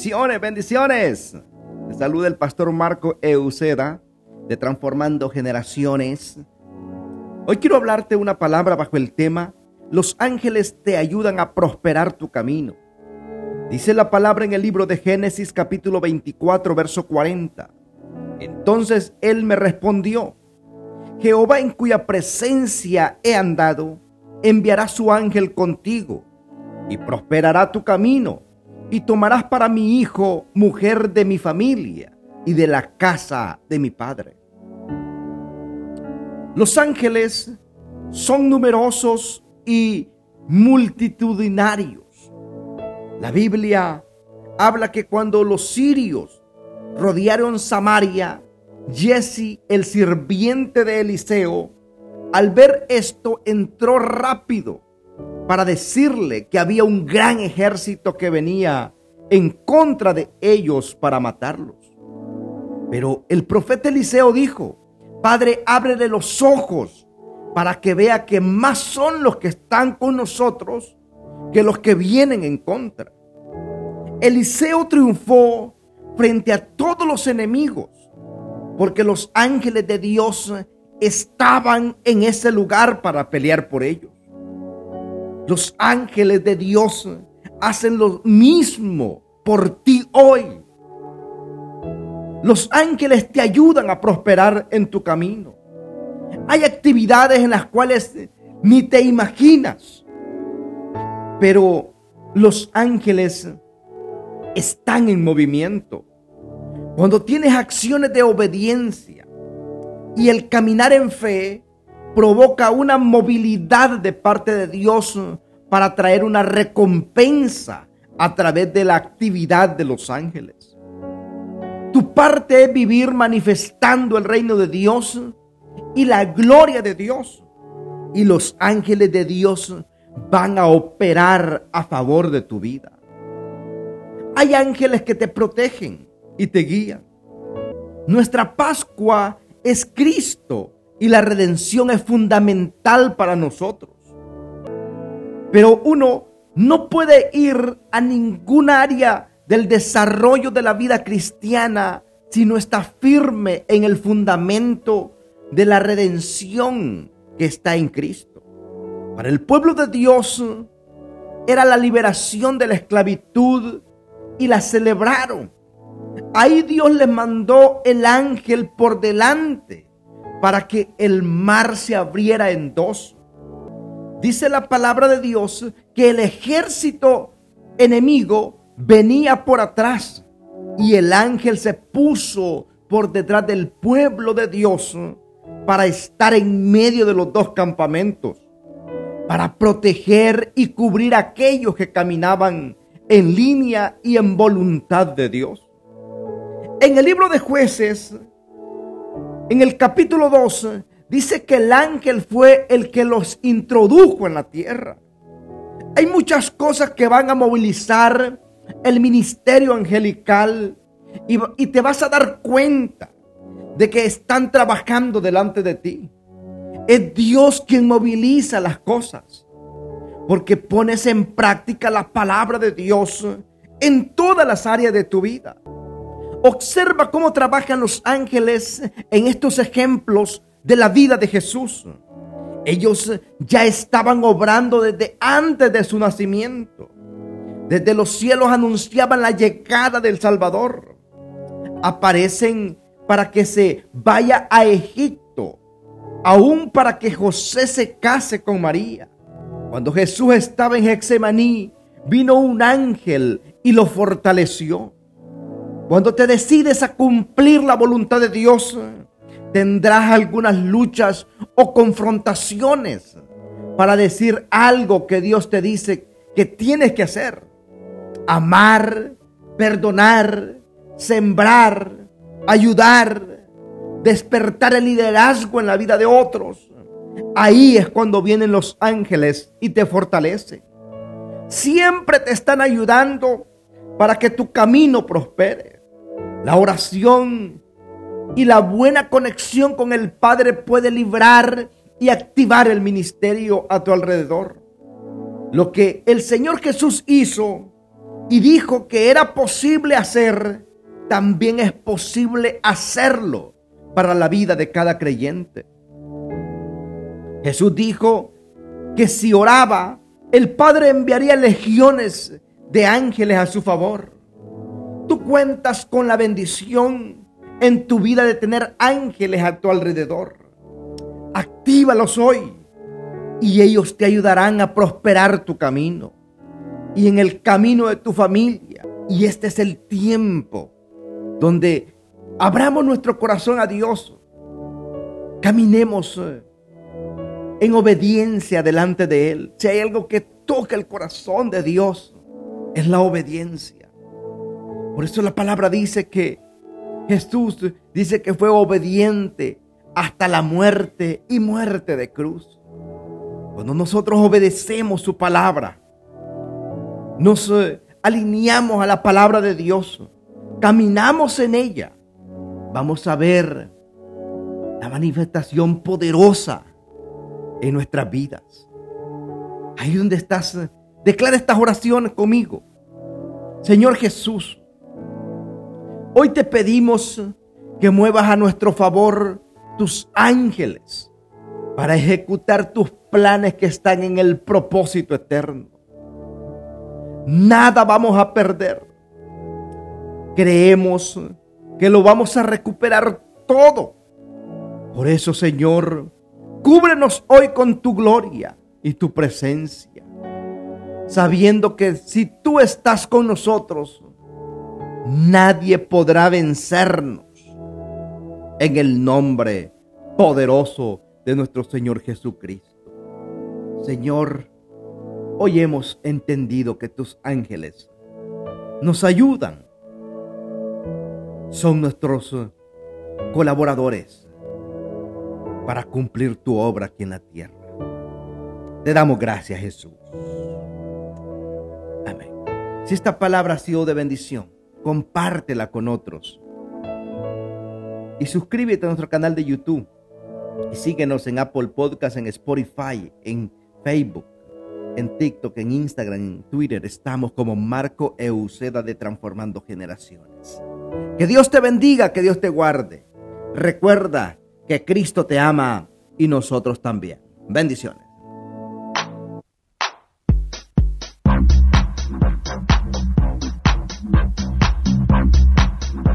Bendiciones, bendiciones. Te saluda el pastor Marco Euceda de Transformando Generaciones. Hoy quiero hablarte una palabra bajo el tema Los ángeles te ayudan a prosperar tu camino. Dice la palabra en el libro de Génesis capítulo 24, verso 40. Entonces él me respondió, Jehová en cuya presencia he andado, enviará su ángel contigo y prosperará tu camino y tomarás para mi hijo mujer de mi familia y de la casa de mi padre. Los ángeles son numerosos y multitudinarios. La Biblia habla que cuando los sirios rodearon Samaria, Jesse, el sirviente de Eliseo, al ver esto entró rápido para decirle que había un gran ejército que venía en contra de ellos para matarlos. Pero el profeta Eliseo dijo, Padre, ábrele los ojos para que vea que más son los que están con nosotros que los que vienen en contra. Eliseo triunfó frente a todos los enemigos, porque los ángeles de Dios estaban en ese lugar para pelear por ellos. Los ángeles de Dios hacen lo mismo por ti hoy. Los ángeles te ayudan a prosperar en tu camino. Hay actividades en las cuales ni te imaginas, pero los ángeles están en movimiento. Cuando tienes acciones de obediencia y el caminar en fe, provoca una movilidad de parte de Dios para traer una recompensa a través de la actividad de los ángeles. Tu parte es vivir manifestando el reino de Dios y la gloria de Dios. Y los ángeles de Dios van a operar a favor de tu vida. Hay ángeles que te protegen y te guían. Nuestra Pascua es Cristo y la redención es fundamental para nosotros. Pero uno no puede ir a ningún área del desarrollo de la vida cristiana si no está firme en el fundamento de la redención que está en Cristo. Para el pueblo de Dios era la liberación de la esclavitud y la celebraron. Ahí Dios les mandó el ángel por delante para que el mar se abriera en dos. Dice la palabra de Dios que el ejército enemigo venía por atrás y el ángel se puso por detrás del pueblo de Dios para estar en medio de los dos campamentos, para proteger y cubrir a aquellos que caminaban en línea y en voluntad de Dios. En el libro de jueces, en el capítulo 2 dice que el ángel fue el que los introdujo en la tierra. Hay muchas cosas que van a movilizar el ministerio angelical y, y te vas a dar cuenta de que están trabajando delante de ti. Es Dios quien moviliza las cosas. Porque pones en práctica la palabra de Dios en todas las áreas de tu vida. Observa cómo trabajan los ángeles en estos ejemplos de la vida de Jesús. Ellos ya estaban obrando desde antes de su nacimiento. Desde los cielos anunciaban la llegada del Salvador. Aparecen para que se vaya a Egipto, aún para que José se case con María. Cuando Jesús estaba en Hexemaní, vino un ángel y lo fortaleció. Cuando te decides a cumplir la voluntad de Dios, tendrás algunas luchas o confrontaciones para decir algo que Dios te dice que tienes que hacer. Amar, perdonar, sembrar, ayudar, despertar el liderazgo en la vida de otros. Ahí es cuando vienen los ángeles y te fortalecen. Siempre te están ayudando para que tu camino prospere. La oración y la buena conexión con el Padre puede librar y activar el ministerio a tu alrededor. Lo que el Señor Jesús hizo y dijo que era posible hacer, también es posible hacerlo para la vida de cada creyente. Jesús dijo que si oraba, el Padre enviaría legiones de ángeles a su favor. Tú cuentas con la bendición en tu vida de tener ángeles a tu alrededor. Actívalos hoy y ellos te ayudarán a prosperar tu camino y en el camino de tu familia. Y este es el tiempo donde abramos nuestro corazón a Dios. Caminemos eh, en obediencia delante de Él. Si hay algo que toca el corazón de Dios, es la obediencia. Por eso la palabra dice que Jesús dice que fue obediente hasta la muerte y muerte de cruz. Cuando nosotros obedecemos su palabra, nos eh, alineamos a la palabra de Dios, caminamos en ella, vamos a ver la manifestación poderosa en nuestras vidas. Ahí donde estás, declara estas oraciones conmigo. Señor Jesús, hoy te pedimos que muevas a nuestro favor tus ángeles para ejecutar tus planes que están en el propósito eterno. Nada vamos a perder. Creemos que lo vamos a recuperar todo. Por eso, Señor, Cúbrenos hoy con tu gloria y tu presencia, sabiendo que si tú estás con nosotros, nadie podrá vencernos. En el nombre poderoso de nuestro Señor Jesucristo. Señor, hoy hemos entendido que tus ángeles nos ayudan. Son nuestros colaboradores para cumplir tu obra aquí en la tierra. Te damos gracias, Jesús. Amén. Si esta palabra ha sido de bendición, compártela con otros. Y suscríbete a nuestro canal de YouTube. Y síguenos en Apple Podcast, en Spotify, en Facebook, en TikTok, en Instagram, en Twitter. Estamos como Marco Euseda de Transformando Generaciones. Que Dios te bendiga, que Dios te guarde. Recuerda que Cristo te ama y nosotros también. Bendiciones.